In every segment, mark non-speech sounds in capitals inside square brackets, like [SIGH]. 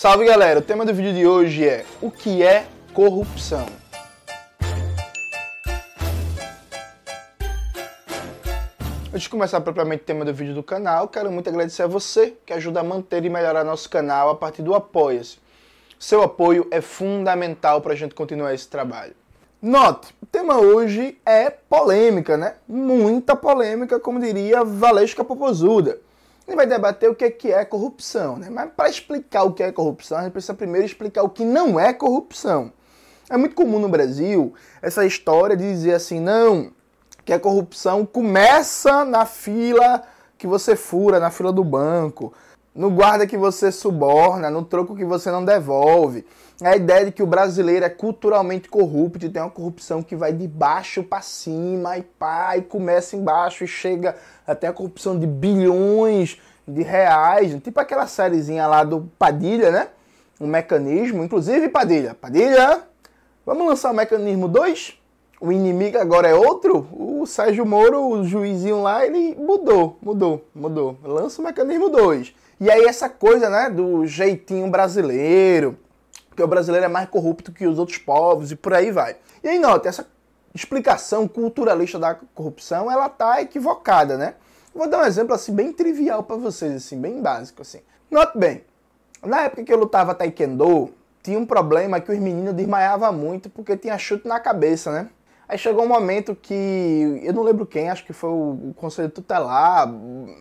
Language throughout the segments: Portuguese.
Salve galera, o tema do vídeo de hoje é o que é corrupção. Antes de começar propriamente o tema do vídeo do canal, quero muito agradecer a você que ajuda a manter e melhorar nosso canal a partir do Apoia-se. Seu apoio é fundamental para a gente continuar esse trabalho. Note, o tema hoje é polêmica, né? Muita polêmica, como diria Valesca Popozuda. Gente vai debater o que é, que é corrupção, né? Mas para explicar o que é corrupção, a gente precisa primeiro explicar o que não é corrupção. É muito comum no Brasil essa história de dizer assim, não, que a corrupção começa na fila que você fura, na fila do banco, no guarda que você suborna, no troco que você não devolve. A ideia de que o brasileiro é culturalmente corrupto e tem uma corrupção que vai de baixo para cima e pá, e começa embaixo e chega até a corrupção de bilhões de reais, tipo aquela sériezinha lá do Padilha, né? Um mecanismo, inclusive Padilha. Padilha, vamos lançar o mecanismo 2? o inimigo agora é outro, o Sérgio Moro, o juizinho lá, ele mudou, mudou, mudou. Lança o mecanismo 2. E aí essa coisa, né, do jeitinho brasileiro, que o brasileiro é mais corrupto que os outros povos e por aí vai. E aí nota, essa explicação culturalista da corrupção, ela tá equivocada, né? Vou dar um exemplo assim bem trivial para vocês, assim, bem básico assim. Note bem, na época que eu lutava taekwondo, tinha um problema que os meninos desmaiavam muito porque tinha chute na cabeça, né? Aí chegou um momento que, eu não lembro quem, acho que foi o, conselho tutelar,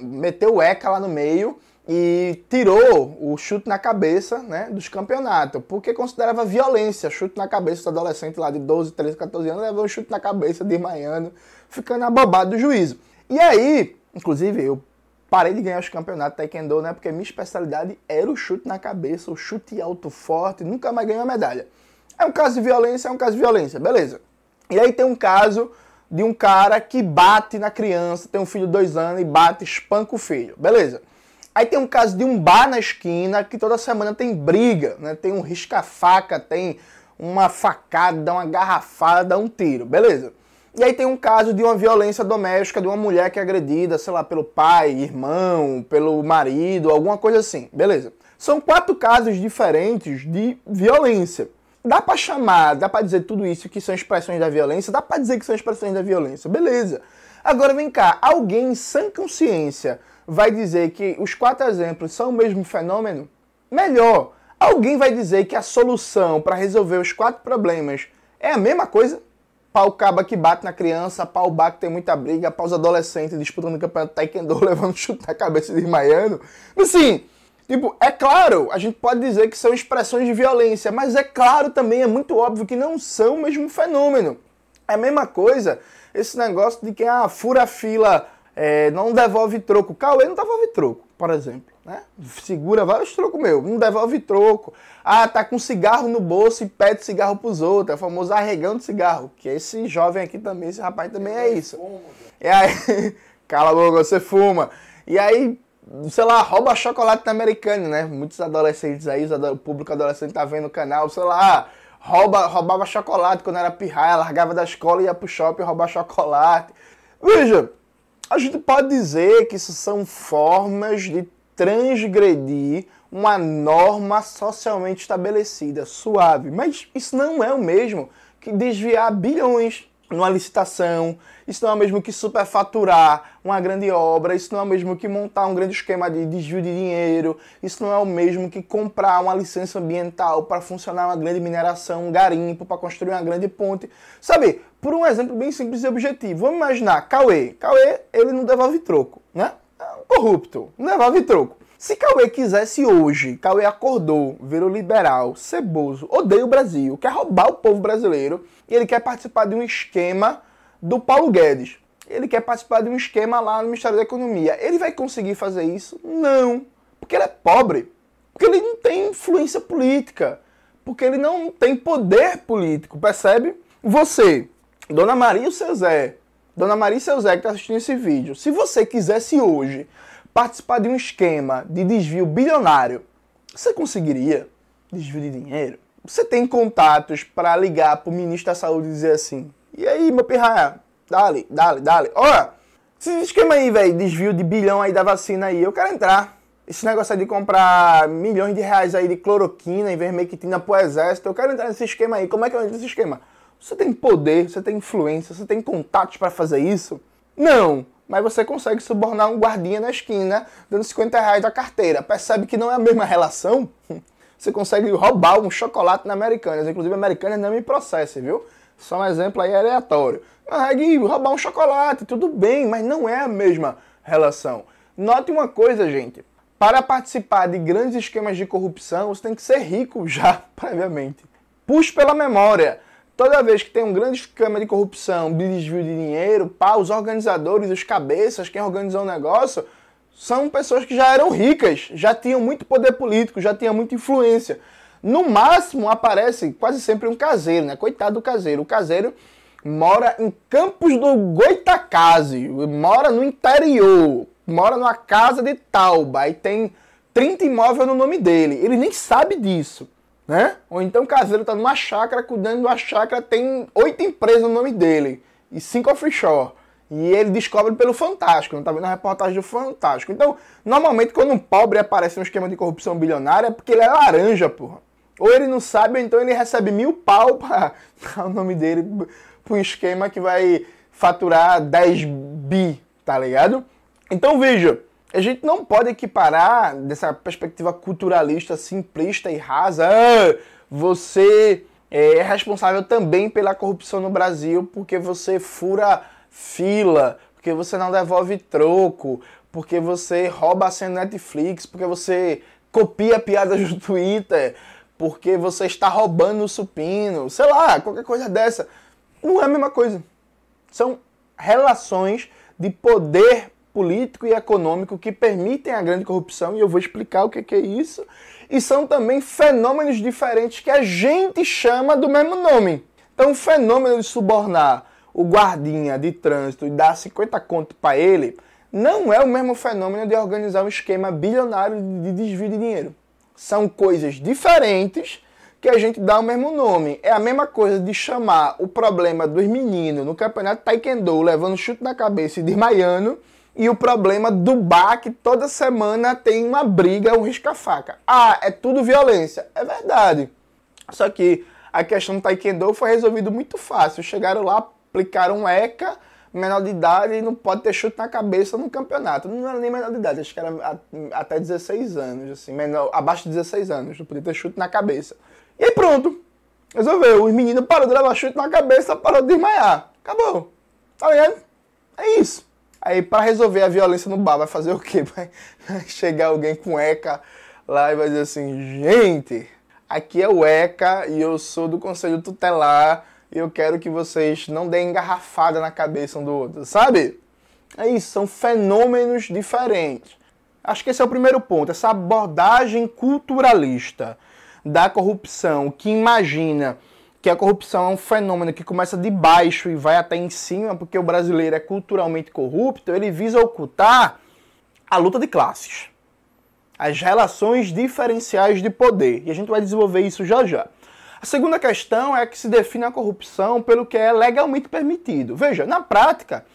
meteu o ECA lá no meio e tirou o chute na cabeça né, dos campeonatos, porque considerava violência, chute na cabeça do adolescente lá de 12, 13, 14 anos, levou um chute na cabeça, desmaiando, ficando abobado do juízo. E aí, inclusive, eu parei de ganhar os campeonatos Taekwondo, né, porque minha especialidade era o chute na cabeça, o chute alto forte, nunca mais ganhei uma medalha. É um caso de violência, é um caso de violência, beleza. E aí tem um caso de um cara que bate na criança, tem um filho de dois anos e bate, espanca o filho. Beleza. Aí tem um caso de um bar na esquina que toda semana tem briga, né? Tem um risca-faca, tem uma facada, uma garrafada, um tiro. Beleza. E aí tem um caso de uma violência doméstica de uma mulher que é agredida, sei lá, pelo pai, irmão, pelo marido, alguma coisa assim. Beleza. São quatro casos diferentes de violência dá para chamar, dá para dizer tudo isso que são expressões da violência, dá para dizer que são expressões da violência, beleza. Agora vem cá, alguém sem consciência vai dizer que os quatro exemplos são o mesmo fenômeno? Melhor, alguém vai dizer que a solução para resolver os quatro problemas é a mesma coisa? Pau caba que bate na criança, pau bar que tem muita briga, pau os adolescentes disputando o campeonato taekwondo, [LAUGHS] levando chute na cabeça de desmaiando. Assim, Tipo, é claro, a gente pode dizer que são expressões de violência, mas é claro também, é muito óbvio que não são o mesmo fenômeno. É a mesma coisa esse negócio de que ah, fura fila, é, não devolve troco. Cauê não devolve troco, por exemplo. Né? Segura vários trocos meu, não devolve troco. Ah, tá com cigarro no bolso e pede cigarro pros outros. É o famoso arregão de cigarro. Que esse jovem aqui também, esse rapaz também é isso. E aí, [LAUGHS] cala a boca, você fuma. E aí, sei lá, rouba chocolate na americana, né? Muitos adolescentes aí, o público adolescente tá vendo o canal, sei lá, rouba, roubava chocolate quando era pirraia, largava da escola e ia pro shopping roubar chocolate. Veja, a gente pode dizer que isso são formas de transgredir uma norma socialmente estabelecida, suave, mas isso não é o mesmo que desviar bilhões numa licitação, isso não é o mesmo que superfaturar uma grande obra, isso não é o mesmo que montar um grande esquema de desvio de dinheiro, isso não é o mesmo que comprar uma licença ambiental para funcionar uma grande mineração, um garimpo, para construir uma grande ponte. Sabe, por um exemplo bem simples e objetivo, vamos imaginar, Cauê. Cauê, ele não devolve troco, né? É corrupto, não devolve troco. Se Cauê quisesse hoje, Cauê acordou, virou liberal, ceboso, odeia o Brasil, quer roubar o povo brasileiro e ele quer participar de um esquema do Paulo Guedes. Ele quer participar de um esquema lá no Ministério da Economia. Ele vai conseguir fazer isso? Não. Porque ele é pobre. Porque ele não tem influência política. Porque ele não tem poder político, percebe? Você, Dona Maria e o seu Zé, Dona Maria e seu Zé que está assistindo esse vídeo, se você quisesse hoje participar de um esquema de desvio bilionário, você conseguiria desvio de dinheiro? Você tem contatos para ligar para o ministro da Saúde e dizer assim: e aí, meu pirraia? Dale, dale, dale. Olha, esse esquema aí, velho, desvio de bilhão aí da vacina aí, eu quero entrar. esse negócio aí de comprar milhões de reais aí de cloroquina, ivermectina pro exército, eu quero entrar nesse esquema aí. Como é que eu entro nesse esquema? Você tem poder, você tem influência, você tem contatos para fazer isso? Não, mas você consegue subornar um guardinha na esquina dando 50 reais da carteira. Percebe que não é a mesma relação? [LAUGHS] Você consegue roubar um chocolate na Americanas. Inclusive, Americanas não me processe, viu? Só um exemplo aí aleatório. Consegue roubar um chocolate, tudo bem, mas não é a mesma relação. Note uma coisa, gente. Para participar de grandes esquemas de corrupção, você tem que ser rico [LAUGHS] já, previamente. Puxe pela memória. Toda vez que tem um grande esquema de corrupção, de desvio de dinheiro, pá, os organizadores, os cabeças, quem organizou o negócio, são pessoas que já eram ricas, já tinham muito poder político, já tinham muita influência. No máximo aparece quase sempre um caseiro, né? Coitado do caseiro. O caseiro mora em Campos do Goitacazes, mora no interior, mora numa casa de Tauba e tem 30 imóveis no nome dele. Ele nem sabe disso né? Ou então o caseiro está numa chácara, cuidando uma chácara, tem oito empresas no nome dele e cinco offshore. E ele descobre pelo Fantástico, não tá vendo a reportagem do Fantástico. Então, normalmente quando um pobre aparece num esquema de corrupção bilionária é porque ele é laranja, porra. Ou ele não sabe, ou então ele recebe mil pau para [LAUGHS] o nome dele para um esquema que vai faturar 10 bi, tá ligado? Então veja, a gente não pode equiparar dessa perspectiva culturalista simplista e rasa. Ah, você é responsável também pela corrupção no Brasil porque você fura fila, porque você não devolve troco, porque você rouba a senha Netflix, porque você copia piadas do Twitter, porque você está roubando o supino, sei lá, qualquer coisa dessa. Não é a mesma coisa. São relações de poder político e econômico que permitem a grande corrupção, e eu vou explicar o que é isso. E são também fenômenos diferentes que a gente chama do mesmo nome. Então, o fenômeno de subornar o guardinha de trânsito e dar 50 conto para ele não é o mesmo fenômeno de organizar um esquema bilionário de desvio de dinheiro. São coisas diferentes que a gente dá o mesmo nome. É a mesma coisa de chamar o problema dos meninos no campeonato Taekwondo levando chute na cabeça e desmaiando e o problema do bar que toda semana tem uma briga, um risca-faca. Ah, é tudo violência. É verdade. Só que a questão do Taekwondo foi resolvida muito fácil. Chegaram lá, aplicaram um ECA, menor de idade, não pode ter chute na cabeça no campeonato. Não era nem menor de idade, acho que era até 16 anos, assim, menor, abaixo de 16 anos, não podia ter chute na cabeça. E aí pronto. Resolveu. Os meninos pararam de levar chute na cabeça, parou de desmaiar. Acabou. Tá ligado? É isso. Aí, para resolver a violência no bar, vai fazer o quê? [LAUGHS] Vai chegar alguém com ECA lá e vai dizer assim: gente, aqui é o ECA e eu sou do Conselho Tutelar e eu quero que vocês não deem engarrafada na cabeça um do outro, sabe? É isso, são fenômenos diferentes. Acho que esse é o primeiro ponto, essa abordagem culturalista da corrupção que imagina que a corrupção é um fenômeno que começa de baixo e vai até em cima, porque o brasileiro é culturalmente corrupto, ele visa ocultar a luta de classes, as relações diferenciais de poder. E a gente vai desenvolver isso já já. A segunda questão é que se define a corrupção pelo que é legalmente permitido. Veja, na prática,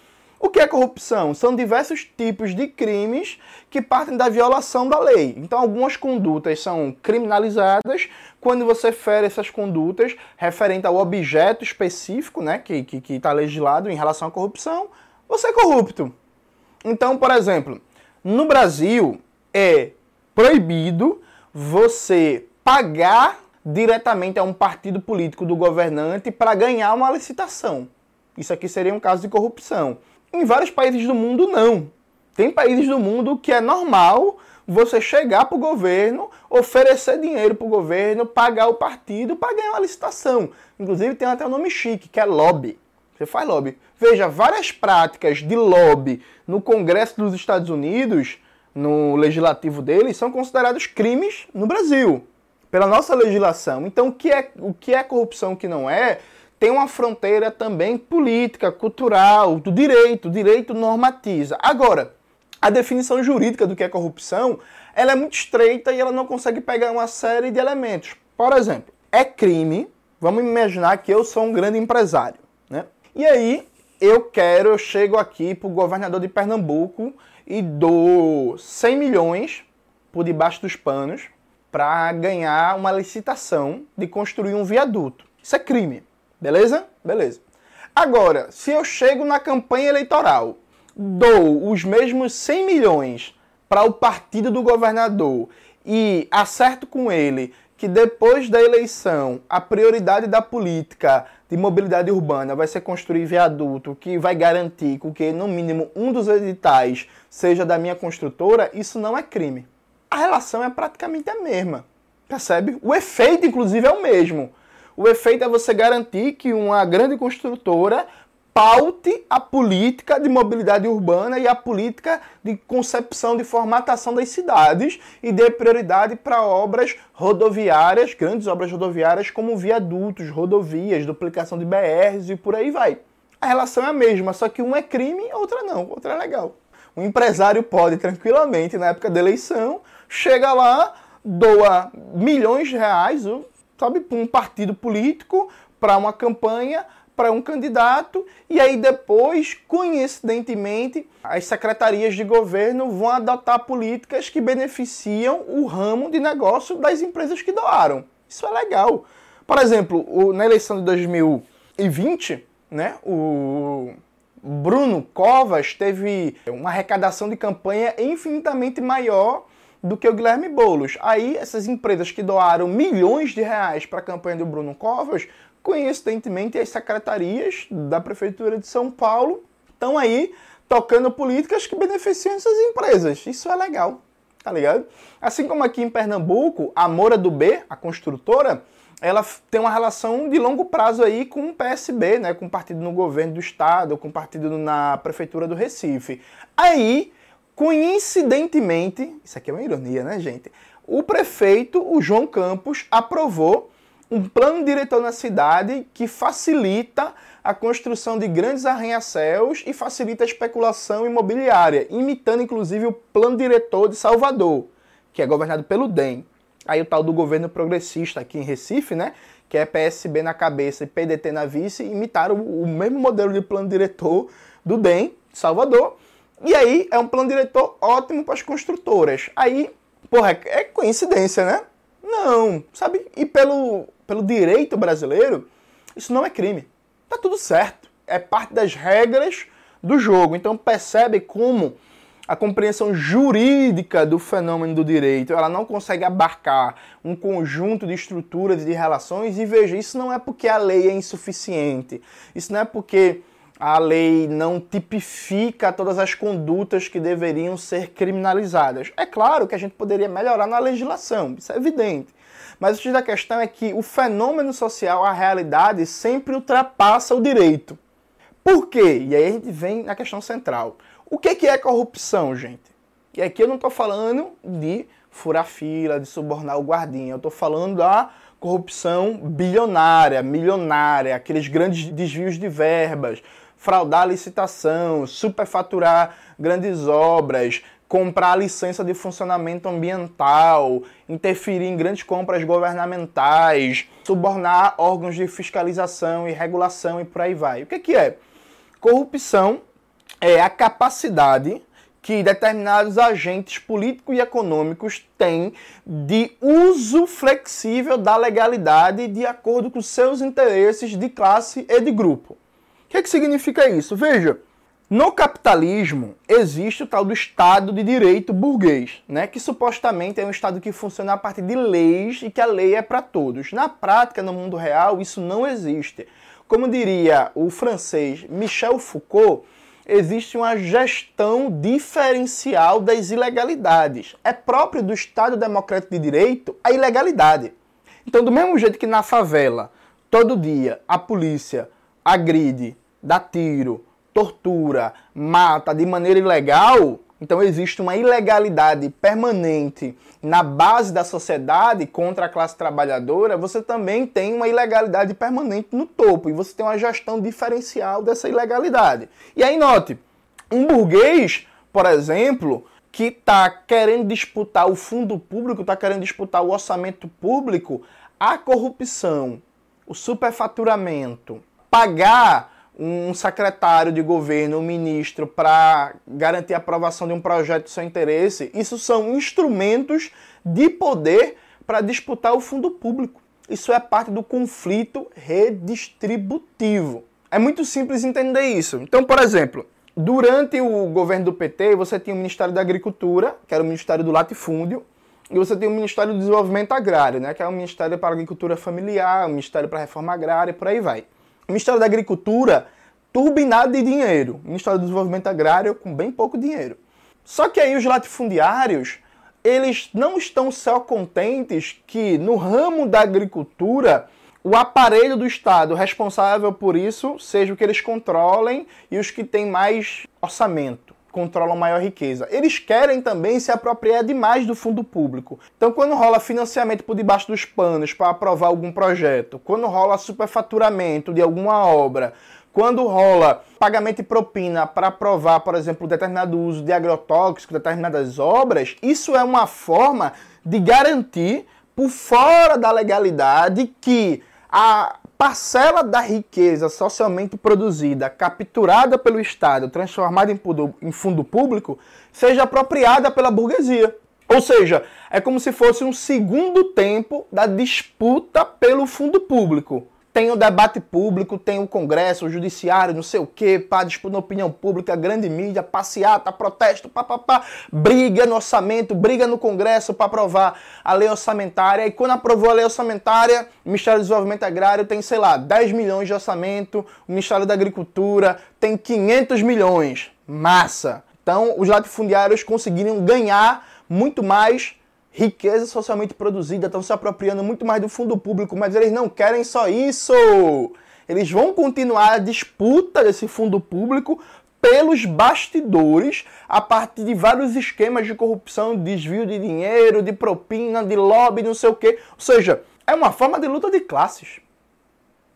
o que é corrupção? São diversos tipos de crimes que partem da violação da lei. Então, algumas condutas são criminalizadas quando você fere essas condutas referente ao objeto específico né, que está que, que tá legislado em relação à corrupção, você é corrupto. Então, por exemplo, no Brasil é proibido você pagar diretamente a um partido político do governante para ganhar uma licitação. Isso aqui seria um caso de corrupção. Em vários países do mundo, não. Tem países do mundo que é normal você chegar para o governo, oferecer dinheiro para o governo, pagar o partido para ganhar uma licitação. Inclusive tem até um nome chique, que é lobby. Você faz lobby. Veja, várias práticas de lobby no Congresso dos Estados Unidos, no legislativo deles, são considerados crimes no Brasil, pela nossa legislação. Então, o que é, o que é corrupção, o que não é, tem uma fronteira também política, cultural, do direito. O direito normatiza. Agora, a definição jurídica do que é corrupção, ela é muito estreita e ela não consegue pegar uma série de elementos. Por exemplo, é crime, vamos imaginar que eu sou um grande empresário, né? E aí eu quero, eu chego aqui para o governador de Pernambuco e dou 100 milhões por debaixo dos panos para ganhar uma licitação de construir um viaduto. Isso é crime, beleza? Beleza. Agora, se eu chego na campanha eleitoral, dou os mesmos 100 milhões para o partido do governador e acerto com ele que depois da eleição a prioridade da política de mobilidade urbana vai ser construir viaduto que vai garantir que no mínimo um dos editais seja da minha construtora, isso não é crime. A relação é praticamente a mesma, percebe? O efeito, inclusive, é o mesmo. O efeito é você garantir que uma grande construtora paute a política de mobilidade urbana e a política de concepção de formatação das cidades e dê prioridade para obras rodoviárias, grandes obras rodoviárias como viadutos, rodovias, duplicação de BRs e por aí vai. A relação é a mesma, só que uma é crime outra não, outra é legal. O empresário pode tranquilamente, na época da eleição, chega lá, doa milhões de reais, sabe, para um partido político, para uma campanha, para um candidato e aí depois, coincidentemente, as secretarias de governo vão adotar políticas que beneficiam o ramo de negócio das empresas que doaram. Isso é legal. Por exemplo, na eleição de 2020, né, o Bruno Covas teve uma arrecadação de campanha infinitamente maior do que o Guilherme Boulos. Aí essas empresas que doaram milhões de reais para a campanha do Bruno Covas Coincidentemente, as secretarias da Prefeitura de São Paulo estão aí tocando políticas que beneficiam essas empresas. Isso é legal, tá ligado? Assim como aqui em Pernambuco, a Moura do B, a construtora, ela tem uma relação de longo prazo aí com o PSB, né, com o partido no governo do estado, com o partido na prefeitura do Recife. Aí, coincidentemente, isso aqui é uma ironia, né, gente? O prefeito, o João Campos, aprovou um plano diretor na cidade que facilita a construção de grandes arranha-céus e facilita a especulação imobiliária, imitando inclusive o plano diretor de Salvador, que é governado pelo DEM. Aí o tal do governo progressista aqui em Recife, né, que é PSB na cabeça e PDT na vice, imitaram o mesmo modelo de plano diretor do DEM, Salvador. E aí é um plano diretor ótimo para as construtoras. Aí, porra, é coincidência, né? Não, sabe? E pelo pelo direito brasileiro, isso não é crime. Tá tudo certo. É parte das regras do jogo. Então percebe como a compreensão jurídica do fenômeno do direito, ela não consegue abarcar um conjunto de estruturas e de relações e veja, isso não é porque a lei é insuficiente. Isso não é porque a lei não tipifica todas as condutas que deveriam ser criminalizadas. É claro que a gente poderia melhorar na legislação, isso é evidente. Mas o da questão é que o fenômeno social, a realidade, sempre ultrapassa o direito. Por quê? E aí a gente vem na questão central. O que é corrupção, gente? E aqui eu não estou falando de furar fila, de subornar o guardinha. Eu estou falando da corrupção bilionária, milionária, aqueles grandes desvios de verbas, fraudar a licitação, superfaturar grandes obras, comprar licença de funcionamento ambiental, interferir em grandes compras governamentais, subornar órgãos de fiscalização e regulação e por aí vai. O que, que é? Corrupção é a capacidade que determinados agentes políticos e econômicos têm de uso flexível da legalidade de acordo com seus interesses de classe e de grupo. Que, que significa isso? Veja, no capitalismo existe o tal do Estado de Direito burguês, né? que supostamente é um Estado que funciona a partir de leis e que a lei é para todos. Na prática, no mundo real, isso não existe. Como diria o francês Michel Foucault, existe uma gestão diferencial das ilegalidades. É próprio do Estado Democrático de Direito a ilegalidade. Então, do mesmo jeito que na favela, todo dia, a polícia agride, dá tiro, tortura, mata de maneira ilegal, então existe uma ilegalidade permanente na base da sociedade contra a classe trabalhadora, você também tem uma ilegalidade permanente no topo e você tem uma gestão diferencial dessa ilegalidade. E aí note, um burguês, por exemplo, que está querendo disputar o fundo público, está querendo disputar o orçamento público, a corrupção, o superfaturamento, pagar um secretário de governo, um ministro, para garantir a aprovação de um projeto de seu interesse, isso são instrumentos de poder para disputar o fundo público. Isso é parte do conflito redistributivo. É muito simples entender isso. Então, por exemplo, durante o governo do PT, você tinha o Ministério da Agricultura, que era o Ministério do Latifúndio, e você tem o Ministério do Desenvolvimento Agrário, né, que é o Ministério para Agricultura Familiar, o Ministério para Reforma Agrária e por aí vai. Ministério da Agricultura, turbinado de dinheiro. Ministério do Desenvolvimento Agrário, com bem pouco dinheiro. Só que aí os latifundiários, eles não estão só contentes que no ramo da agricultura o aparelho do Estado responsável por isso seja o que eles controlem e os que têm mais orçamento controlam maior riqueza. Eles querem também se apropriar demais do fundo público. Então, quando rola financiamento por debaixo dos panos para aprovar algum projeto, quando rola superfaturamento de alguma obra, quando rola pagamento de propina para aprovar, por exemplo, determinado uso de agrotóxicos, determinadas obras, isso é uma forma de garantir, por fora da legalidade, que a parcela da riqueza socialmente produzida, capturada pelo Estado, transformada em fundo público, seja apropriada pela burguesia. Ou seja, é como se fosse um segundo tempo da disputa pelo fundo público tem o debate público, tem o Congresso, o Judiciário, não sei o quê, pá, disputa na opinião pública, grande mídia, passeata, protesto, pá, pá, pá, briga no orçamento, briga no Congresso para aprovar a lei orçamentária. E quando aprovou a lei orçamentária, o Ministério do Desenvolvimento Agrário tem, sei lá, 10 milhões de orçamento, o Ministério da Agricultura tem 500 milhões. Massa! Então, os latifundiários conseguiram ganhar muito mais riqueza socialmente produzida, estão se apropriando muito mais do fundo público, mas eles não querem só isso. Eles vão continuar a disputa desse fundo público pelos bastidores, a partir de vários esquemas de corrupção, desvio de dinheiro, de propina, de lobby, não sei o quê. Ou seja, é uma forma de luta de classes.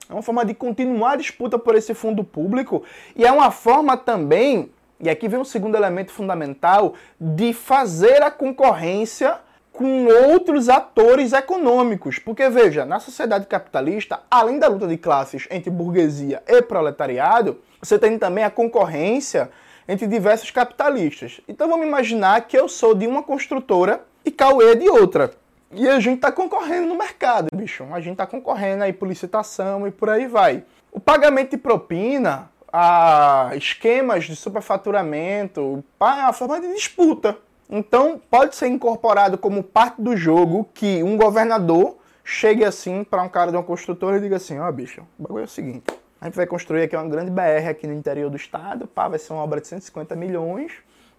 É uma forma de continuar a disputa por esse fundo público e é uma forma também, e aqui vem um segundo elemento fundamental, de fazer a concorrência com outros atores econômicos. Porque, veja, na sociedade capitalista, além da luta de classes entre burguesia e proletariado, você tem também a concorrência entre diversos capitalistas. Então vamos imaginar que eu sou de uma construtora e Cauê de outra. E a gente está concorrendo no mercado, bicho. A gente está concorrendo aí por licitação e por aí vai. O pagamento de propina, a esquemas de superfaturamento, é uma forma de disputa. Então, pode ser incorporado como parte do jogo que um governador chegue assim para um cara de uma construtora e diga assim: ó, oh, bicho, o bagulho é o seguinte. A gente vai construir aqui uma grande BR aqui no interior do estado, pá, vai ser uma obra de 150 milhões,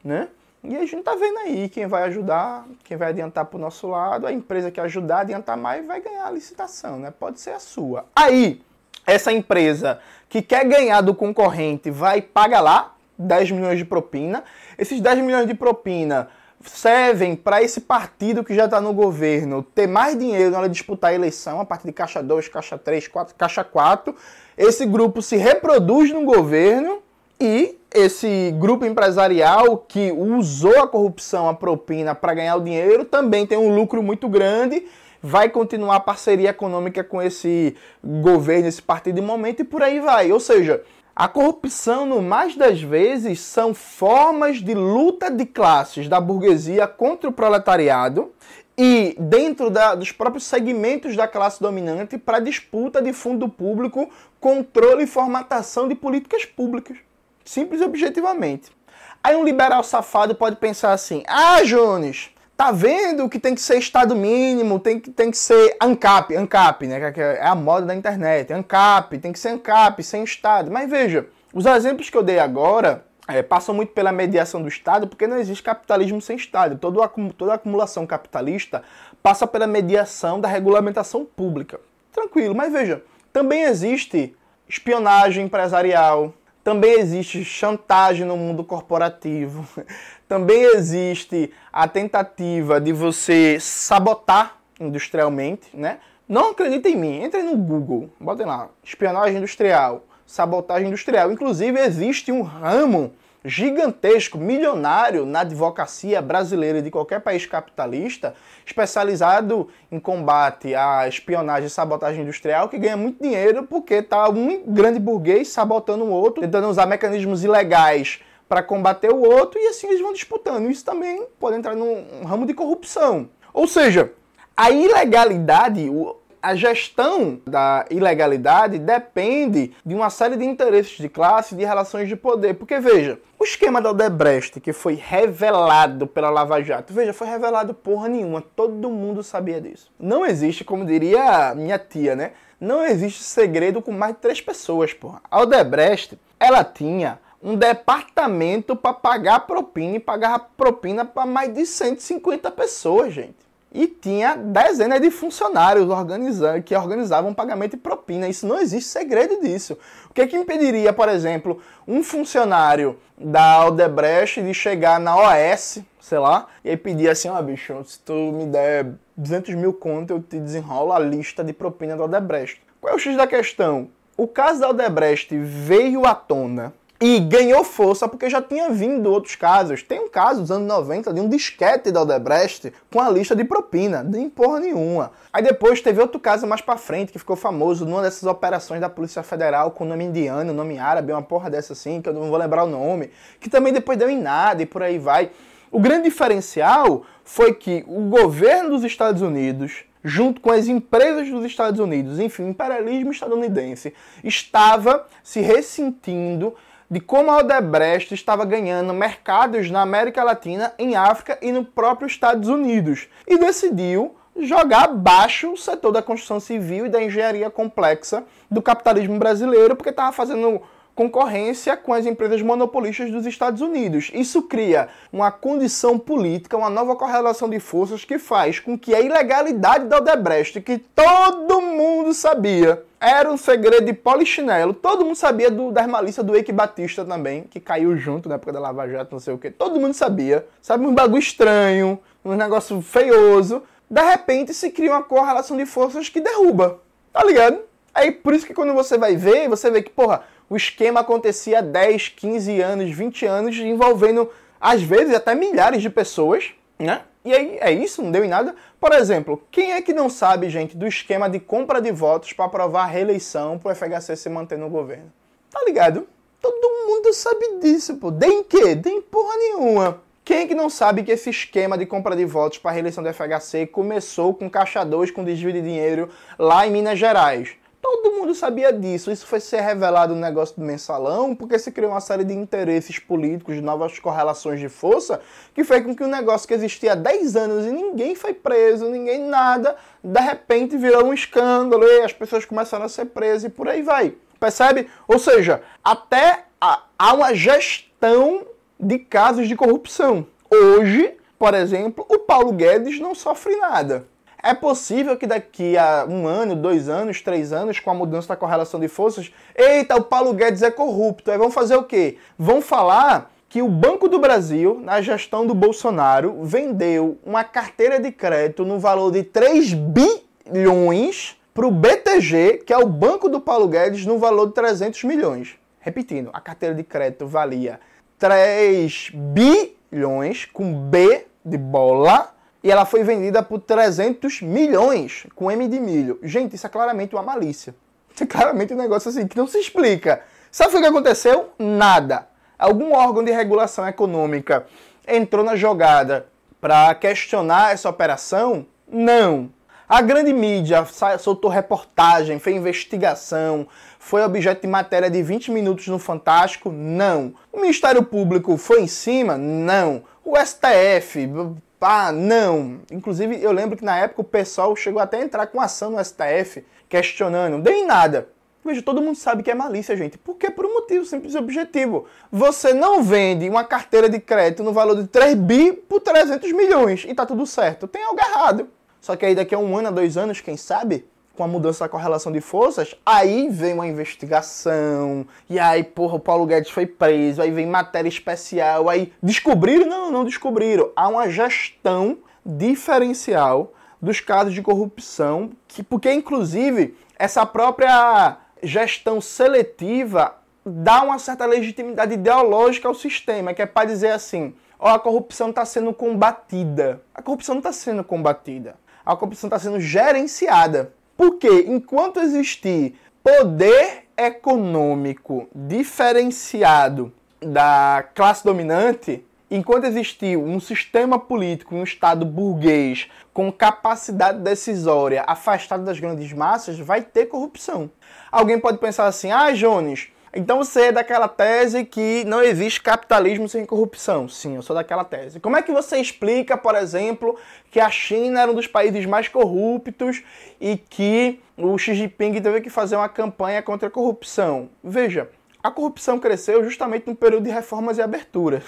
né? E a gente tá vendo aí quem vai ajudar, quem vai adiantar pro nosso lado, a empresa que ajudar adiantar mais vai ganhar a licitação, né? Pode ser a sua. Aí, essa empresa que quer ganhar do concorrente vai pagar lá 10 milhões de propina. Esses 10 milhões de propina servem para esse partido que já está no governo ter mais dinheiro na hora de disputar a eleição, a partir de caixa 2, caixa 3, 4, caixa 4. Esse grupo se reproduz no governo e esse grupo empresarial que usou a corrupção, a propina para ganhar o dinheiro, também tem um lucro muito grande, vai continuar a parceria econômica com esse governo, esse partido de momento e por aí vai. Ou seja, a corrupção, no mais das vezes, são formas de luta de classes da burguesia contra o proletariado e dentro da, dos próprios segmentos da classe dominante para disputa de fundo público, controle e formatação de políticas públicas. Simples e objetivamente. Aí um liberal safado pode pensar assim: ah, Jones, Tá vendo que tem que ser estado mínimo, tem que, tem que ser ANCAP, ANCAP, né? Que é a moda da internet. ANCAP, tem que ser ANCAP, sem estado. Mas veja, os exemplos que eu dei agora é, passam muito pela mediação do Estado, porque não existe capitalismo sem Estado. Todo, toda acumulação capitalista passa pela mediação da regulamentação pública. Tranquilo, mas veja, também existe espionagem empresarial, também existe chantagem no mundo corporativo. [LAUGHS] Também existe a tentativa de você sabotar industrialmente, né? Não acredita em mim, entre no Google, botem lá, espionagem industrial, sabotagem industrial. Inclusive existe um ramo gigantesco, milionário na advocacia brasileira de qualquer país capitalista, especializado em combate à espionagem e sabotagem industrial, que ganha muito dinheiro porque tá um grande burguês sabotando o outro, tentando usar mecanismos ilegais para combater o outro e assim eles vão disputando. Isso também pode entrar num ramo de corrupção. Ou seja, a ilegalidade, a gestão da ilegalidade depende de uma série de interesses de classe e de relações de poder. Porque, veja, o esquema da Odebrecht, que foi revelado pela Lava Jato, veja, foi revelado porra nenhuma, todo mundo sabia disso. Não existe, como diria minha tia, né? Não existe segredo com mais de três pessoas, porra. A Odebrecht, ela tinha um departamento para pagar propina e pagar propina para mais de 150 pessoas, gente e tinha dezenas de funcionários organizando, que organizavam pagamento de propina. Isso não existe segredo disso. O que, é que impediria, por exemplo, um funcionário da Aldebrecht de chegar na OS, sei lá, e aí pedir assim, ó, oh, bicho, se tu me der 200 mil conto, eu te desenrolo a lista de propina da Aldebrecht. Qual é o X da questão? O caso da Aldebrecht veio à tona e ganhou força porque já tinha vindo outros casos. Tem um caso dos anos 90 de um disquete da Odebrecht com a lista de propina, de porra nenhuma. Aí depois teve outro caso mais para frente que ficou famoso numa dessas operações da Polícia Federal com nome indiano, nome árabe, uma porra dessa assim, que eu não vou lembrar o nome, que também depois deu em nada e por aí vai. O grande diferencial foi que o governo dos Estados Unidos junto com as empresas dos Estados Unidos, enfim, o imperialismo estadunidense, estava se ressentindo de como a Odebrecht estava ganhando mercados na América Latina, em África e no próprio Estados Unidos, e decidiu jogar abaixo o setor da construção civil e da engenharia complexa do capitalismo brasileiro, porque estava fazendo concorrência com as empresas monopolistas dos Estados Unidos. Isso cria uma condição política, uma nova correlação de forças que faz com que a ilegalidade da Odebrecht, que todo mundo sabia, era um segredo de polichinelo. Todo mundo sabia do, das malícias do Eike Batista também, que caiu junto na época da Lava Jato, não sei o que. Todo mundo sabia. Sabe, um bagulho estranho, um negócio feioso. De repente se cria uma correlação de forças que derruba. Tá ligado? Aí por isso que quando você vai ver, você vê que, porra, o esquema acontecia há 10, 15 anos, 20 anos, envolvendo, às vezes, até milhares de pessoas, né? E aí é isso, não deu em nada. Por exemplo, quem é que não sabe, gente, do esquema de compra de votos para aprovar a reeleição para o FHC se manter no governo? Tá ligado? Todo mundo sabe disso, pô. Tem quê? Tem porra nenhuma. Quem é que não sabe que esse esquema de compra de votos para a reeleição do FHC começou com caixa 2 com desvio de dinheiro lá em Minas Gerais? Todo mundo sabia disso. Isso foi ser revelado no negócio do mensalão, porque se criou uma série de interesses políticos, de novas correlações de força, que fez com que um negócio que existia há 10 anos e ninguém foi preso, ninguém nada, de repente virou um escândalo e as pessoas começaram a ser presas e por aí vai. Percebe? Ou seja, até há uma gestão de casos de corrupção. Hoje, por exemplo, o Paulo Guedes não sofre nada. É possível que daqui a um ano, dois anos, três anos, com a mudança da correlação de forças, eita, o Paulo Guedes é corrupto. Aí vão fazer o quê? Vão falar que o Banco do Brasil, na gestão do Bolsonaro, vendeu uma carteira de crédito no valor de 3 bilhões para o BTG, que é o banco do Paulo Guedes, no valor de 300 milhões. Repetindo, a carteira de crédito valia 3 bilhões, com B de bola, e ela foi vendida por 300 milhões com M de milho. Gente, isso é claramente uma malícia. Isso é claramente um negócio assim que não se explica. Sabe o que aconteceu? Nada. Algum órgão de regulação econômica entrou na jogada para questionar essa operação? Não. A grande mídia soltou reportagem, fez investigação, foi objeto de matéria de 20 minutos no Fantástico? Não. O Ministério Público foi em cima? Não. O STF Pá, não. Inclusive, eu lembro que na época o pessoal chegou até a entrar com ação no STF, questionando. Não deu em nada. Veja, todo mundo sabe que é malícia, gente. Porque por um motivo simples e objetivo. Você não vende uma carteira de crédito no valor de 3 bi por 300 milhões e tá tudo certo. Tem algo errado. Só que aí daqui a um ano, a dois anos, quem sabe, com a mudança da correlação de forças, aí vem uma investigação, e aí, porra, o Paulo Guedes foi preso, aí vem matéria especial, aí descobriram? Não, não descobriram. Há uma gestão diferencial dos casos de corrupção, que, porque inclusive essa própria gestão seletiva dá uma certa legitimidade ideológica ao sistema, que é para dizer assim: ó, a corrupção está sendo combatida. A corrupção não está sendo combatida. A corrupção está sendo gerenciada. Porque enquanto existir poder econômico diferenciado da classe dominante, enquanto existir um sistema político, um Estado burguês com capacidade decisória afastado das grandes massas, vai ter corrupção. Alguém pode pensar assim: ah, Jones, então você é daquela tese que não existe capitalismo sem corrupção. Sim, eu sou daquela tese. Como é que você explica, por exemplo, que a China era um dos países mais corruptos e que o Xi Jinping teve que fazer uma campanha contra a corrupção? Veja, a corrupção cresceu justamente no período de reformas e abertura,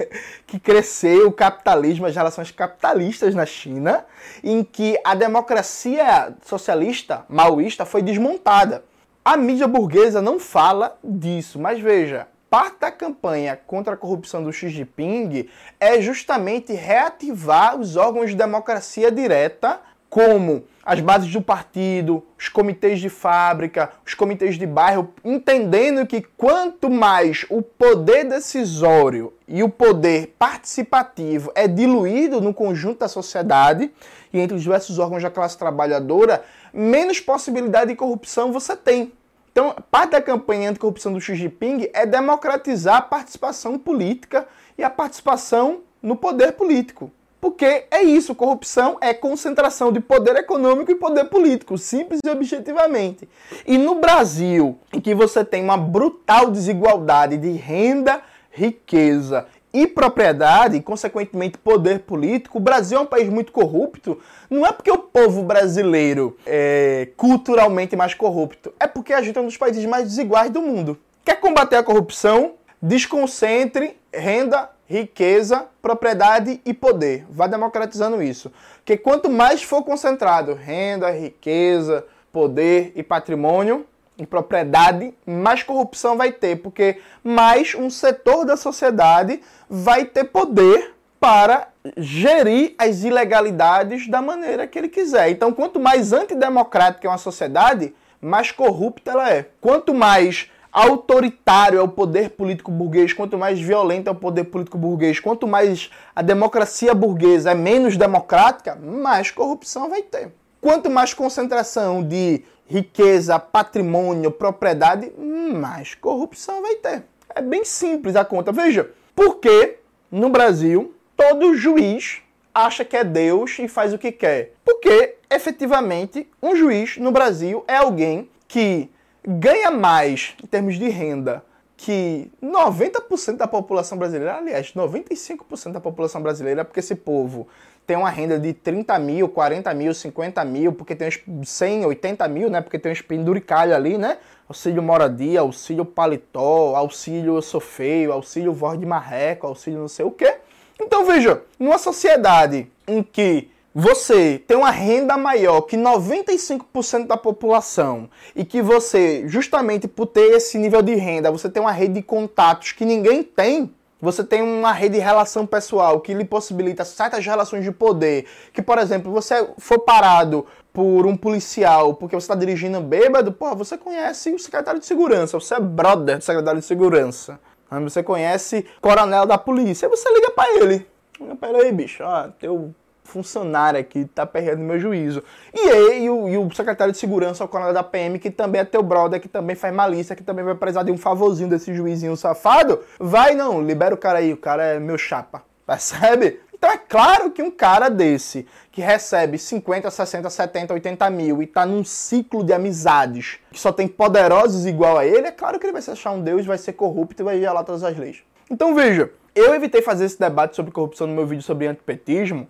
[LAUGHS] que cresceu o capitalismo, as relações capitalistas na China, em que a democracia socialista, maoísta, foi desmontada. A mídia burguesa não fala disso, mas veja, parte da campanha contra a corrupção do Xi Jinping é justamente reativar os órgãos de democracia direta, como as bases do partido, os comitês de fábrica, os comitês de bairro, entendendo que quanto mais o poder decisório e o poder participativo é diluído no conjunto da sociedade e entre os diversos órgãos da classe trabalhadora, menos possibilidade de corrupção você tem. Então, parte da campanha anticorrupção do Xi Jinping é democratizar a participação política e a participação no poder político. Porque é isso, corrupção é concentração de poder econômico e poder político, simples e objetivamente. E no Brasil, em que você tem uma brutal desigualdade de renda, riqueza e propriedade, e consequentemente poder político, o Brasil é um país muito corrupto, não é porque o povo brasileiro é culturalmente mais corrupto, é porque a gente é um dos países mais desiguais do mundo. Quer combater a corrupção? Desconcentre renda, riqueza, propriedade e poder. Vá democratizando isso. Porque quanto mais for concentrado renda, riqueza, poder e patrimônio, propriedade, mais corrupção vai ter, porque mais um setor da sociedade vai ter poder para gerir as ilegalidades da maneira que ele quiser. Então, quanto mais antidemocrática é uma sociedade, mais corrupta ela é. Quanto mais autoritário é o poder político burguês, quanto mais violento é o poder político burguês, quanto mais a democracia burguesa é menos democrática, mais corrupção vai ter. Quanto mais concentração de riqueza, patrimônio, propriedade, mais corrupção vai ter. É bem simples a conta. Veja, porque no Brasil todo juiz acha que é Deus e faz o que quer? Porque efetivamente um juiz no Brasil é alguém que ganha mais em termos de renda que 90% da população brasileira, aliás, 95% da população brasileira, porque esse povo tem uma renda de 30 mil, 40 mil, 50 mil, porque tem uns 100, 80 mil, né? Porque tem uns penduricalho ali, né? Auxílio moradia, auxílio paletó, auxílio eu sou feio, auxílio voz de marreco, auxílio não sei o quê. Então veja, numa sociedade em que você tem uma renda maior que 95% da população e que você, justamente por ter esse nível de renda, você tem uma rede de contatos que ninguém tem, você tem uma rede de relação pessoal que lhe possibilita certas relações de poder. Que, por exemplo, você for parado por um policial porque você está dirigindo bêbado, porra, você conhece o secretário de segurança, você é brother do secretário de segurança. Você conhece coronel da polícia, você liga para ele. Liga pra ele aí, bicho, ó, teu funcionário aqui tá perdendo meu juízo. E aí, o, e o secretário de segurança, o coronel da PM, que também é teu brother, que também faz malícia, que também vai precisar de um favorzinho desse juizinho safado, vai não, libera o cara aí, o cara é meu chapa. Percebe? Então é claro que um cara desse, que recebe 50, 60, 70, 80 mil e tá num ciclo de amizades que só tem poderosos igual a ele, é claro que ele vai se achar um deus, vai ser corrupto e vai violar todas as leis. Então veja, eu evitei fazer esse debate sobre corrupção no meu vídeo sobre antipetismo,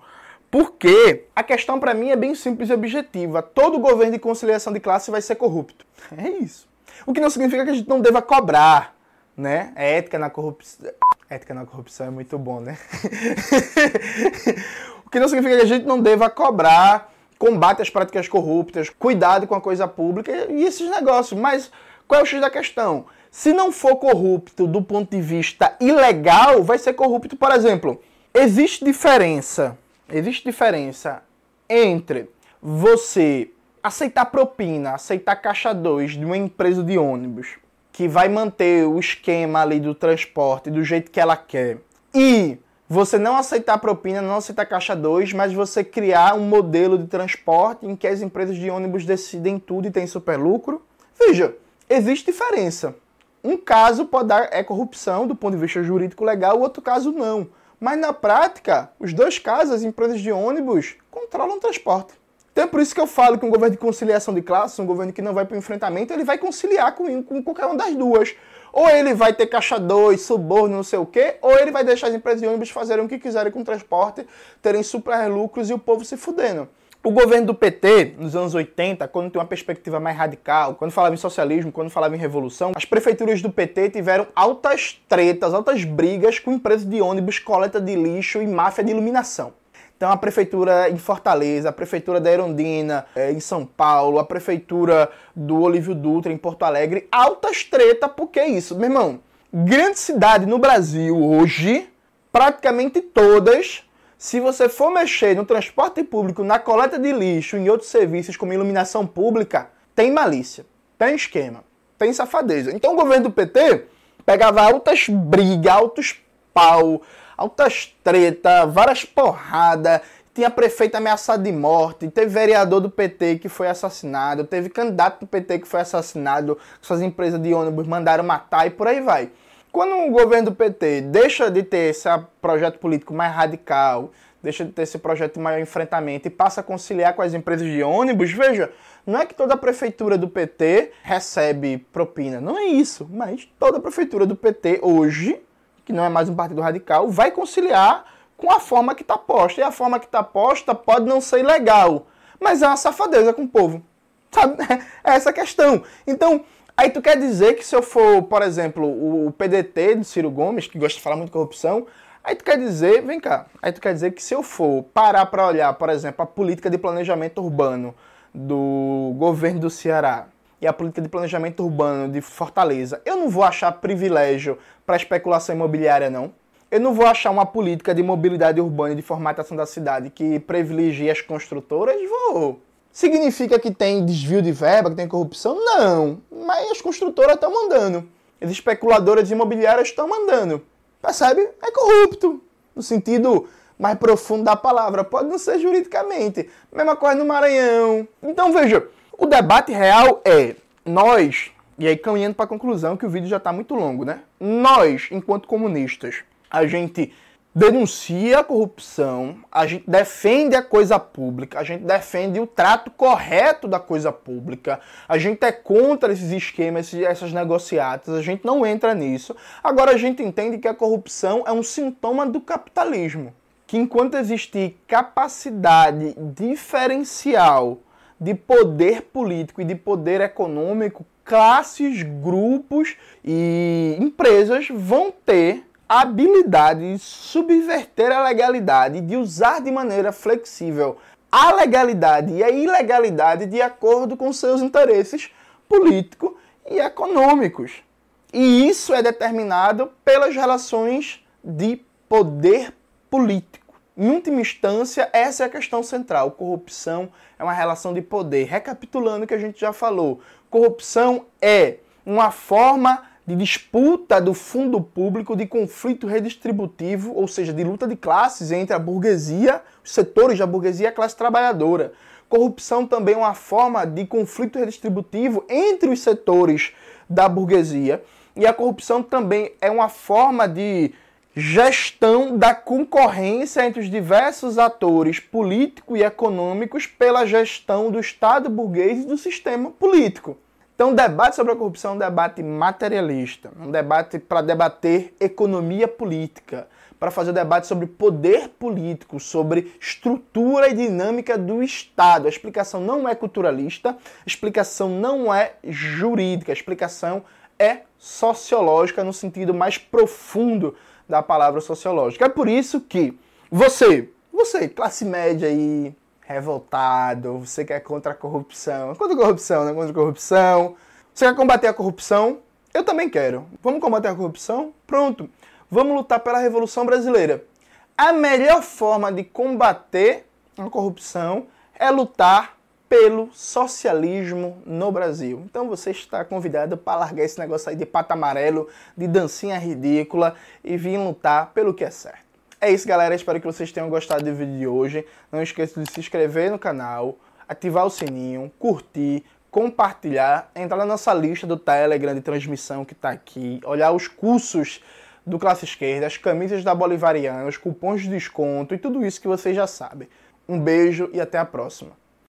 porque a questão para mim é bem simples e objetiva. Todo governo de conciliação de classe vai ser corrupto. É isso. O que não significa que a gente não deva cobrar, né? É ética na corrupção. Ética na corrupção é muito bom, né? [LAUGHS] o que não significa que a gente não deva cobrar combate às práticas corruptas, cuidado com a coisa pública e esses negócios. Mas qual é o X da questão? Se não for corrupto do ponto de vista ilegal, vai ser corrupto, por exemplo. Existe diferença Existe diferença entre você aceitar propina, aceitar caixa 2 de uma empresa de ônibus que vai manter o esquema ali do transporte do jeito que ela quer e você não aceitar propina, não aceitar caixa 2, mas você criar um modelo de transporte em que as empresas de ônibus decidem tudo e tem super lucro. Veja, existe diferença. Um caso pode dar é corrupção do ponto de vista jurídico legal, o outro caso não. Mas na prática, os dois casos, as empresas de ônibus controlam o transporte. Então é por isso que eu falo que um governo de conciliação de classes, um governo que não vai para o enfrentamento, ele vai conciliar com, com qualquer uma das duas. Ou ele vai ter caixa 2, suborno, não sei o quê, ou ele vai deixar as empresas de ônibus fazerem o que quiserem com o transporte, terem super lucros e o povo se fudendo. O governo do PT, nos anos 80, quando tem uma perspectiva mais radical, quando falava em socialismo, quando falava em revolução, as prefeituras do PT tiveram altas tretas, altas brigas com empresas de ônibus, coleta de lixo e máfia de iluminação. Então a prefeitura em Fortaleza, a prefeitura da Erondina é, em São Paulo, a prefeitura do Olívio Dutra em Porto Alegre, altas treta, porque é isso, meu irmão. Grande cidade no Brasil hoje, praticamente todas, se você for mexer no transporte público, na coleta de lixo, em outros serviços como iluminação pública, tem malícia, tem esquema, tem safadeza. Então o governo do PT pegava altas brigas, altos pau, altas treta, várias porradas, tinha prefeito ameaçado de morte, teve vereador do PT que foi assassinado, teve candidato do PT que foi assassinado, suas empresas de ônibus mandaram matar e por aí vai. Quando o governo do PT deixa de ter esse projeto político mais radical, deixa de ter esse projeto de maior enfrentamento e passa a conciliar com as empresas de ônibus, veja, não é que toda a prefeitura do PT recebe propina, não é isso, mas toda a prefeitura do PT hoje que não é mais um partido radical, vai conciliar com a forma que está posta. E a forma que está posta pode não ser legal, mas é uma safadeza com o povo. Sabe? [LAUGHS] É essa a questão. Então, aí tu quer dizer que se eu for, por exemplo, o PDT de Ciro Gomes, que gosta de falar muito de corrupção, aí tu quer dizer, vem cá, aí tu quer dizer que se eu for parar para olhar, por exemplo, a política de planejamento urbano do governo do Ceará, e a política de planejamento urbano de Fortaleza, eu não vou achar privilégio para especulação imobiliária, não. Eu não vou achar uma política de mobilidade urbana e de formatação da cidade que privilegie as construtoras, vou. Significa que tem desvio de verba, que tem corrupção? Não. Mas as construtoras estão mandando. As especuladoras imobiliárias estão mandando. Percebe? É corrupto. No sentido mais profundo da palavra. Pode não ser juridicamente. Mesma coisa no Maranhão. Então veja, o debate real é nós, e aí caminhando para a conclusão que o vídeo já está muito longo, né? Nós, enquanto comunistas, a gente denuncia a corrupção, a gente defende a coisa pública, a gente defende o trato correto da coisa pública, a gente é contra esses esquemas, essas negociatas, a gente não entra nisso. Agora a gente entende que a corrupção é um sintoma do capitalismo, que enquanto existir capacidade diferencial de poder político e de poder econômico, classes, grupos e empresas vão ter habilidade de subverter a legalidade, de usar de maneira flexível a legalidade e a ilegalidade de acordo com seus interesses políticos e econômicos. E isso é determinado pelas relações de poder político. Em última instância, essa é a questão central. Corrupção é uma relação de poder. Recapitulando o que a gente já falou, corrupção é uma forma de disputa do fundo público, de conflito redistributivo, ou seja, de luta de classes entre a burguesia, os setores da burguesia e a classe trabalhadora. Corrupção também é uma forma de conflito redistributivo entre os setores da burguesia. E a corrupção também é uma forma de gestão da concorrência entre os diversos atores políticos e econômicos pela gestão do Estado burguês e do sistema político. Então, o debate sobre a corrupção é um debate materialista, um debate para debater economia política, para fazer debate sobre poder político, sobre estrutura e dinâmica do Estado. A explicação não é culturalista, a explicação não é jurídica, a explicação é sociológica no sentido mais profundo da palavra sociológica. É por isso que você, você, classe média aí, revoltado, você que é contra a corrupção, contra a corrupção, né? Contra a corrupção. Você quer combater a corrupção? Eu também quero. Vamos combater a corrupção? Pronto. Vamos lutar pela Revolução Brasileira. A melhor forma de combater a corrupção é lutar pelo socialismo no Brasil. Então você está convidado para largar esse negócio aí de pato amarelo, de dancinha ridícula e vir lutar pelo que é certo. É isso, galera. Espero que vocês tenham gostado do vídeo de hoje. Não esqueça de se inscrever no canal, ativar o sininho, curtir, compartilhar, entrar na nossa lista do Telegram de transmissão que está aqui, olhar os cursos do Classe Esquerda, as camisas da Bolivariana, os cupons de desconto e tudo isso que vocês já sabem. Um beijo e até a próxima.